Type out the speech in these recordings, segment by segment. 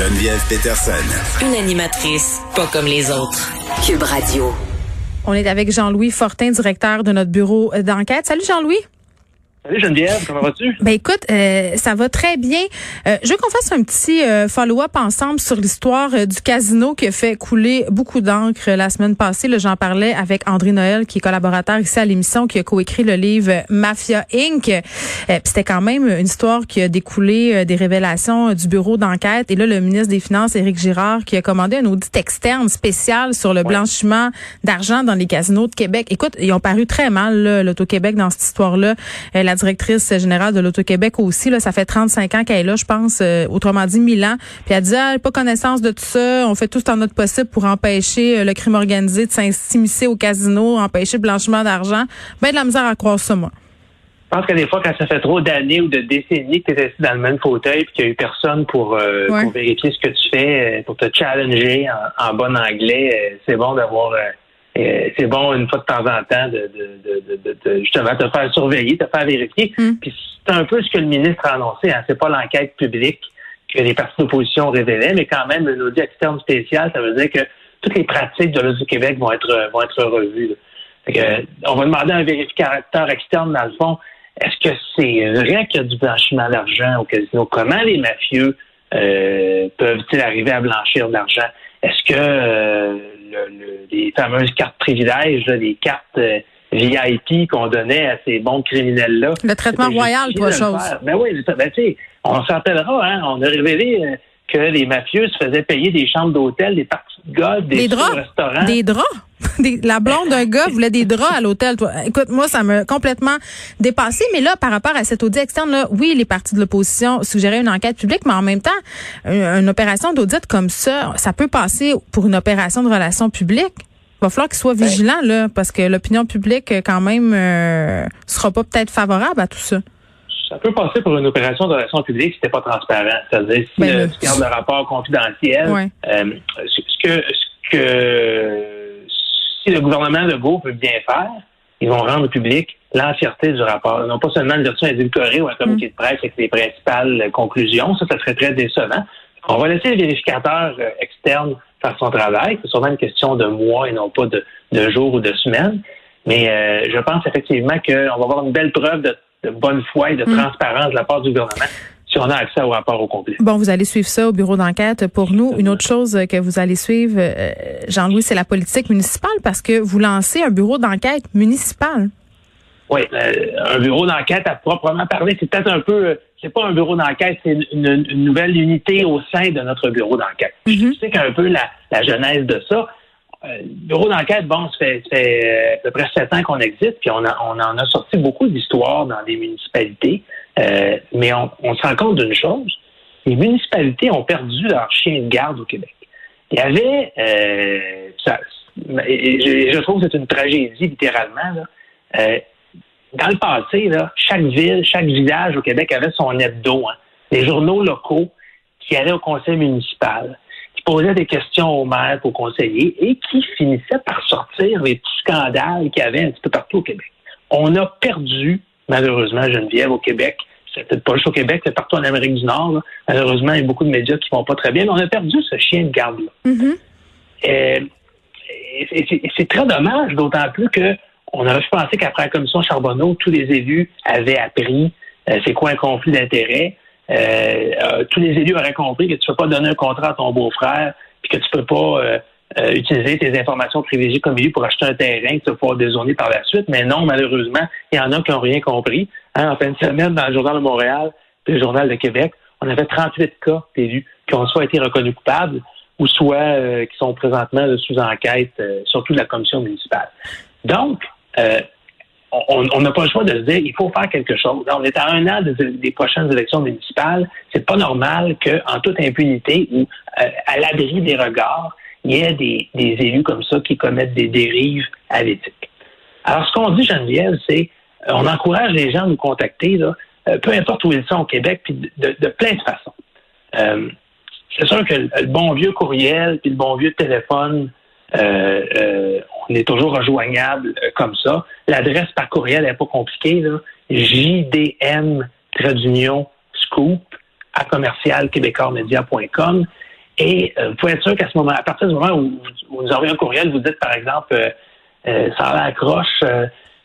Geneviève Peterson. Une animatrice pas comme les autres. Cube Radio. On est avec Jean-Louis Fortin, directeur de notre bureau d'enquête. Salut Jean-Louis. Salut Geneviève, comment vas-tu? Ben écoute, euh, ça va très bien. Euh, je veux qu'on fasse un petit euh, follow-up ensemble sur l'histoire du casino qui a fait couler beaucoup d'encre la semaine passée. J'en parlais avec André Noël, qui est collaborateur ici à l'émission, qui a coécrit le livre Mafia Inc. C'était quand même une histoire qui a découlé des révélations du bureau d'enquête. Et là, le ministre des Finances, Éric Girard, qui a commandé un audit externe spécial sur le blanchiment d'argent dans les casinos de Québec. Écoute, ils ont paru très mal, l'Auto-Québec, dans cette histoire-là la directrice générale de l'Auto-Québec aussi. Là, ça fait 35 ans qu'elle est là, je pense, euh, autrement dit 1000 ans. Puis elle dit, ah, pas connaissance de tout ça. On fait tout en notre possible pour empêcher euh, le crime organisé de s'immiscer au casino, empêcher le blanchiment d'argent. Ben de la misère à croire ça, moi. Je pense que des fois, quand ça fait trop d'années ou de décennies que tu es assis dans le même fauteuil et qu'il n'y a eu personne pour, euh, vérifier ce que tu fais, pour te challenger en, bon anglais, c'est bon d'avoir euh, c'est bon une fois de temps en temps de, de, de, de justement te faire surveiller, te faire vérifier. Mm. Puis c'est un peu ce que le ministre a annoncé. Hein. C'est pas l'enquête publique que les partis d'opposition révélaient, mais quand même un audit externe spécial, ça veut dire que toutes les pratiques de l'Audit du Québec vont être vont être revues. on va demander à un vérificateur externe, dans le fond, est-ce que c'est vrai qu'il y a du blanchiment d'argent au casino? Comment les mafieux euh, peuvent-ils arriver à blanchir de l'argent? Est-ce que euh, le, les fameuses cartes privilèges, les cartes euh, VIP qu'on donnait à ces bons criminels-là. Le traitement royal, toi, chose. Ben oui, ben, on s'appellera, hein, on a révélé euh, que les mafieux se faisaient payer des chambres d'hôtel, des parties de golf, des, restaurants. Des draps? la blonde d'un gars voulait des draps à l'hôtel. Écoute, moi, ça m'a complètement dépassé. Mais là, par rapport à cet audit externe, là, oui, les partis de l'opposition suggéraient une enquête publique, mais en même temps, une, opération d'audit comme ça, ça peut passer pour une opération de relations publiques. Il va falloir qu'ils soient vigilants, là, parce que l'opinion publique, quand même, euh, sera pas peut-être favorable à tout ça ça peut passer pour une opération de relations publiques si c'était pas transparent. C'est-à-dire si ben, tu gardes le rapport confidentiel, euh, ce que ce que si le gouvernement Legault peut bien faire, ils vont rendre public l'entièreté du rapport. Non pas seulement une version édulcorée ou un communiqué de presse avec les principales conclusions. Ça, ça serait très décevant. On va laisser le vérificateur euh, externe faire son travail. C'est sûrement une question de mois et non pas de, de jours ou de semaines. Mais euh, je pense effectivement qu'on va avoir une belle preuve de, bonne foi et de mm. transparence de la part du gouvernement si on a accès au rapport au complet. Bon, vous allez suivre ça au bureau d'enquête pour nous. Une autre chose que vous allez suivre, euh, Jean-Louis, c'est la politique municipale parce que vous lancez un bureau d'enquête municipal. Oui, euh, un bureau d'enquête à proprement parler, c'est peut-être un peu, c'est pas un bureau d'enquête, c'est une, nouvelle unité au sein de notre bureau d'enquête. Je mm-hmm. sais qu'un peu la, la genèse de ça. Euh, le bureau d'enquête, bon, ça fait, ça fait, à peu près sept ans qu'on existe, puis on, a, on en a sorti beaucoup d'histoires dans les municipalités. Euh, mais on, se rend compte d'une chose, les municipalités ont perdu leur chien de garde au Québec. Il y avait, euh, je, trouve que c'est une tragédie littéralement. Euh, dans le passé, chaque ville, chaque village au Québec avait son hebdo. Hein. Les journaux locaux qui allaient au conseil municipal, qui posaient des questions aux maires, aux conseillers, et qui finissaient par sortir les petits scandales qu'il y avait un petit peu partout au Québec. On a perdu malheureusement, Geneviève, au Québec. C'est peut-être pas juste au Québec, c'est partout en Amérique du Nord. Malheureusement, il y a beaucoup de médias qui vont pas très bien, mais on a perdu ce chien de garde-là. Euh, c'est très dommage, d'autant plus que on aurait pensé qu'après la commission Charbonneau, tous les élus avaient appris euh, c'est quoi un conflit d'intérêts. Euh, tous les élus auraient compris que tu ne peux pas donner un contrat à ton beau-frère, puis que tu peux pas euh, utiliser tes informations privilégiées comme élu pour acheter un terrain que tu vas pouvoir dézoner par la suite. Mais non, malheureusement, il y en a qui n'ont rien compris. Hein, en fin de semaine, dans le Journal de Montréal le Journal de Québec, on avait 38 cas d'élus qui ont soit été reconnus coupables ou soit euh, qui sont présentement sous enquête, euh, surtout de la commission municipale. Donc, on n'a pas le choix de se dire il faut faire quelque chose. on est à un an des prochaines élections municipales. C'est pas normal qu'en toute impunité ou à l'abri des regards, il y a des, élus comme ça qui commettent des dérives à l'éthique. Alors, ce qu'on dit, Geneviève, c'est euh, on encourage les gens à nous contacter, euh, peu importe où ils sont au Québec, puis de, plein de façons. Euh, c'est sûr que le, bon vieux courriel, puis le bon vieux téléphone, on est toujours rejoignable comme ça. L'adresse par courriel n'est pas compliquée, là. JDM, scoop, à commercial Et vous pouvez être sûr qu'à ce moment, à partir du moment où, vous envoyez un courriel, vous dites par exemple, ça a l'accroche,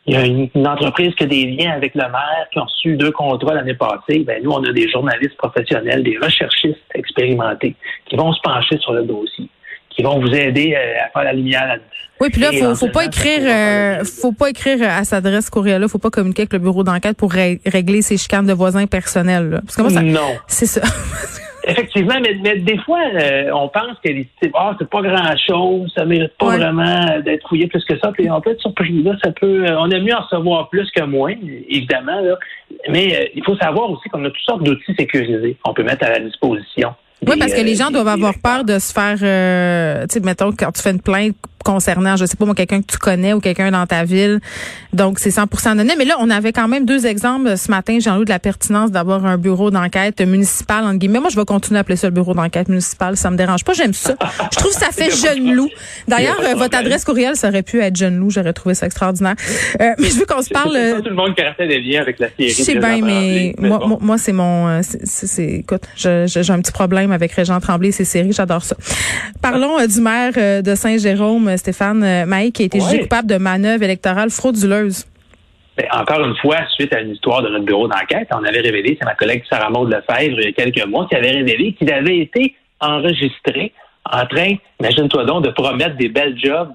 il y a une, entreprise qui a des liens avec le maire, qui ont reçu deux contrats l'année passée. Ben, nous, on a des journalistes professionnels, des recherchistes expérimentés qui vont se pencher sur le dossier, qui vont vous aider à faire la lumière là-dedans. Oui, puis là, faut, faut pas écrire, euh, faut pas écrire à cette adresse courriel-là, faut pas communiquer avec le bureau d'enquête pour régler ces chicanes de voisins personnels. Là. Parce que moi, ça, non, c'est ça. Effectivement, mais, mais, des fois, euh, on pense que ah, c'est pas grand-chose, ça mérite pas vraiment d'être fouillé plus que ça. Puis on peut être surpris. Là, ça peut, euh, on aime mieux en recevoir plus que moins, évidemment. Là. Mais il faut savoir aussi qu'on a toutes sortes d'outils sécurisés qu'on peut mettre à la disposition. Oui, parce que les gens doivent avoir peur de se faire, tu sais, mettons, quand tu fais une plainte concernant, je sais pas moi, quelqu'un que tu connais ou quelqu'un dans ta ville. Donc, c'est 100% anonyme. Mais là, on avait quand même deux exemples ce matin, Jean-Louis, de la pertinence d'avoir un bureau d'enquête municipal, entre guillemets. Moi, je vais continuer à appeler ça le bureau d'enquête municipal. Ça me dérange pas. J'aime ça. Je trouve que ça fait jeune loup. D'ailleurs, votre adresse courriel, ça aurait pu être jeune loup. J'aurais trouvé ça extraordinaire. Euh, mais je veux qu'on se parle. Pas euh, tout le monde qui a des liens avec la série. Je sais bien, mais, moi, moi, c'est mon, euh, c'est, écoute, j'ai un petit problème avec Régent Tremblay et ses séries. J'adore ça. Parlons du maire de Saint-Jérôme, Stéphane euh, Maï, qui a été jugé coupable de manœuvre électorale frauduleuse. Ben, encore une fois, suite à une histoire de notre bureau d'enquête, on avait révélé, c'est ma collègue Sarah Maud Lefebvre, il y a quelques mois, qui avait révélé qu'il avait été enregistré en train, imagine-toi donc, de promettre des belles jobs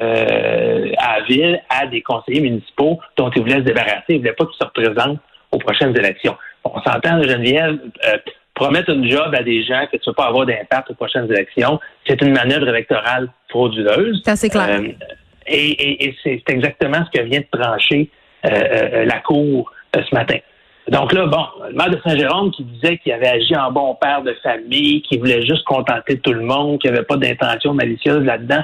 euh, à la ville à des conseillers municipaux dont il voulait se débarrasser. Il ne voulait pas qu'ils se représentent aux prochaines élections. On s'entend, Geneviève, euh, promettre une job à des gens que tu ne vas pas avoir d'impact aux prochaines élections, c'est une manœuvre électorale frauduleuse. Ça, c'est clair. Euh, et, c'est exactement ce que vient de trancher euh, euh, la Cour ce matin. Donc là, bon, le maire de Saint-Jérôme qui disait qu'il avait agi en bon père de famille, qu'il voulait juste contenter tout le monde, qu'il n'y avait pas d'intention malicieuse là-dedans,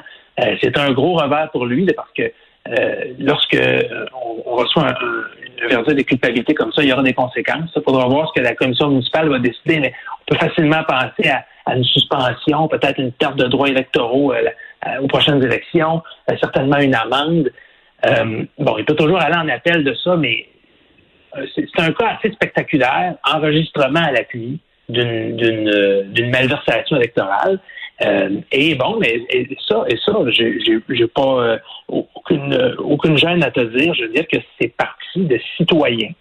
c'est un gros revers pour lui parce que lorsque on, reçoit un, un verdict de culpabilité comme ça, il y aura des conséquences. Il faudra voir ce que la commission municipale va décider, mais on peut facilement penser à, une suspension, peut-être une perte de droits électoraux euh, euh, aux prochaines élections, euh, certainement une amende. bon, il peut toujours aller en appel de ça, mais c'est un cas assez spectaculaire, enregistrement à l'appui d'une malversation électorale. et bon, mais ça, et ça, j'ai pas aucune aucune gêne à te dire. Je veux dire que c'est parti de citoyens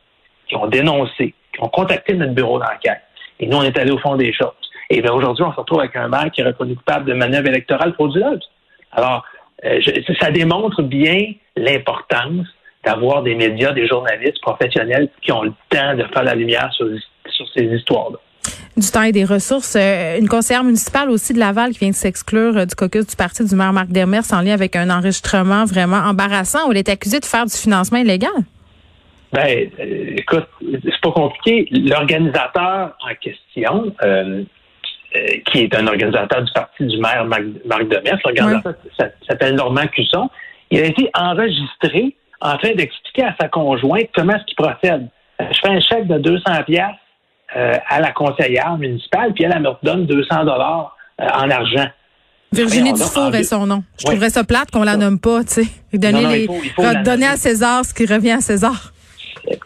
qui ont dénoncé, qui ont contacté notre bureau d'enquête. Et nous, on est allé au fond des choses. Et bien aujourd'hui, on se retrouve avec un maire qui est reconnu coupable de manœuvre électorale frauduleuse. Alors, euh, ça démontre bien l'importance d'avoir des médias, des journalistes professionnels qui ont le temps de faire la lumière sur, sur ces histoires-là du temps et des ressources. Euh, une conseillère municipale aussi de Laval qui vient de s'exclure euh, du caucus du parti du maire Marc Demers en lien avec un enregistrement vraiment embarrassant où elle est accusée de faire du financement illégal. Ben, euh, écoute, c'est pas compliqué. L'organisateur en question, qui est un organisateur du parti du maire Marc, Demers, l'organisateur s'appelle Normand Cusson, il a été enregistré en train d'expliquer à sa conjointe comment est-ce qu'il procède. Je fais un chèque de 200 pièces euh, à la conseillère municipale, puis elle, elle me redonne 200 dollars euh, en argent. Virginie Dufour est son nom. Je trouverais ça plate qu'on la nomme pas, tu sais. Donner, donner à César ce qui revient à César.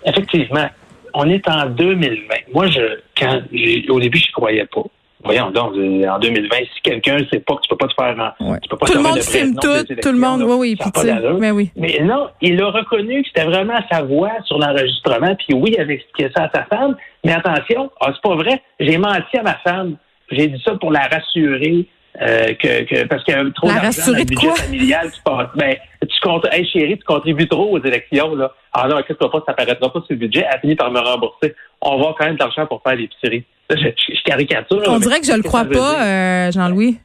Effectivement. On est en 2020. Moi, je, quand, au début, je croyais pas. Voyons donc, en 2020, si quelqu'un ne sait pas que tu peux pas te faire... Tu peux pas tout le monde filme tout, tout le monde, oui, oui, mais oui. Mais non, il a reconnu que c'était vraiment sa voix sur l'enregistrement, puis oui, il avait expliqué ça à sa femme, mais attention, ah, c'est pas vrai, j'ai menti à ma femme, j'ai dit ça pour la rassurer, euh, que, que, parce qu'il y a trop d'argent dans le budget familial. Tu, ben, tu comptes, hey chérie, tu contribues trop aux élections, là. Ah non, qu'est-ce que pas, ça apparaîtra pas sur le budget. Elle a fini par me rembourser. On va quand même de l'argent pour faire l'épicerie. Je, je, caricature. On dirait que je le crois pas, euh, Jean-Louis.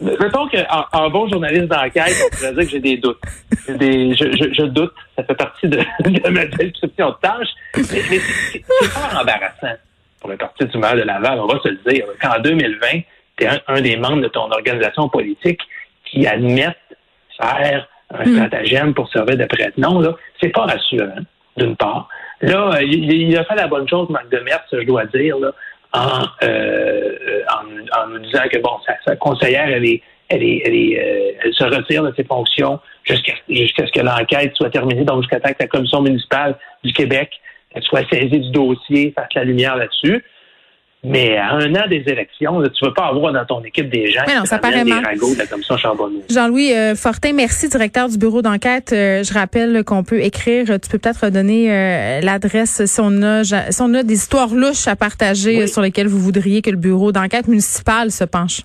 Mettons qu'en en bon journaliste d'enquête, on pourrait dire que j'ai des doutes. Des, je, je, je, doute, ça fait partie de, de ma description de tâche. Mais, mais c'est pas embarrassant pour le parti du maire de Laval, on va se le dire. Qu'en 2020, tu es un, des membres de ton organisation politique qui admettent faire un hmm. stratagème pour servir de prête-nom, là, c'est pas rassurant, d'une part. Là, il, a fait la bonne chose, Marc Demers, je dois dire, là, en, euh, en, en, nous disant que bon, sa, conseillère, elle est, elle est, elle, est, euh, elle se retire de ses fonctions jusqu'à jusqu'à ce que l'enquête soit terminée, donc jusqu'à ce que la commission municipale du Québec soit saisie du dossier, fasse la lumière là-dessus. Mais à un an des élections, tu ne veux pas avoir dans ton équipe des gens qui ça des ragots de la commission Charbonneau. Jean-Louis euh, Fortin, merci, directeur du bureau d'enquête. Euh, je rappelle qu'on peut écrire, tu peux peut-être redonner euh, l'adresse si on a si on a des histoires louches à partager sur lesquelles vous voudriez que le bureau d'enquête municipal se penche.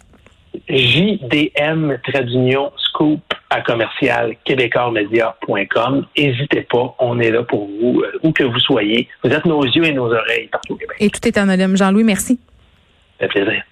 JDM Tradunion Scoop à commercial.quebecormedia.com. N'hésitez pas, on est là pour vous, euh, où que vous soyez. Vous êtes nos yeux et nos oreilles partout au Québec. Et tout est anonyme. Jean-Louis, merci. Ça fait plaisir.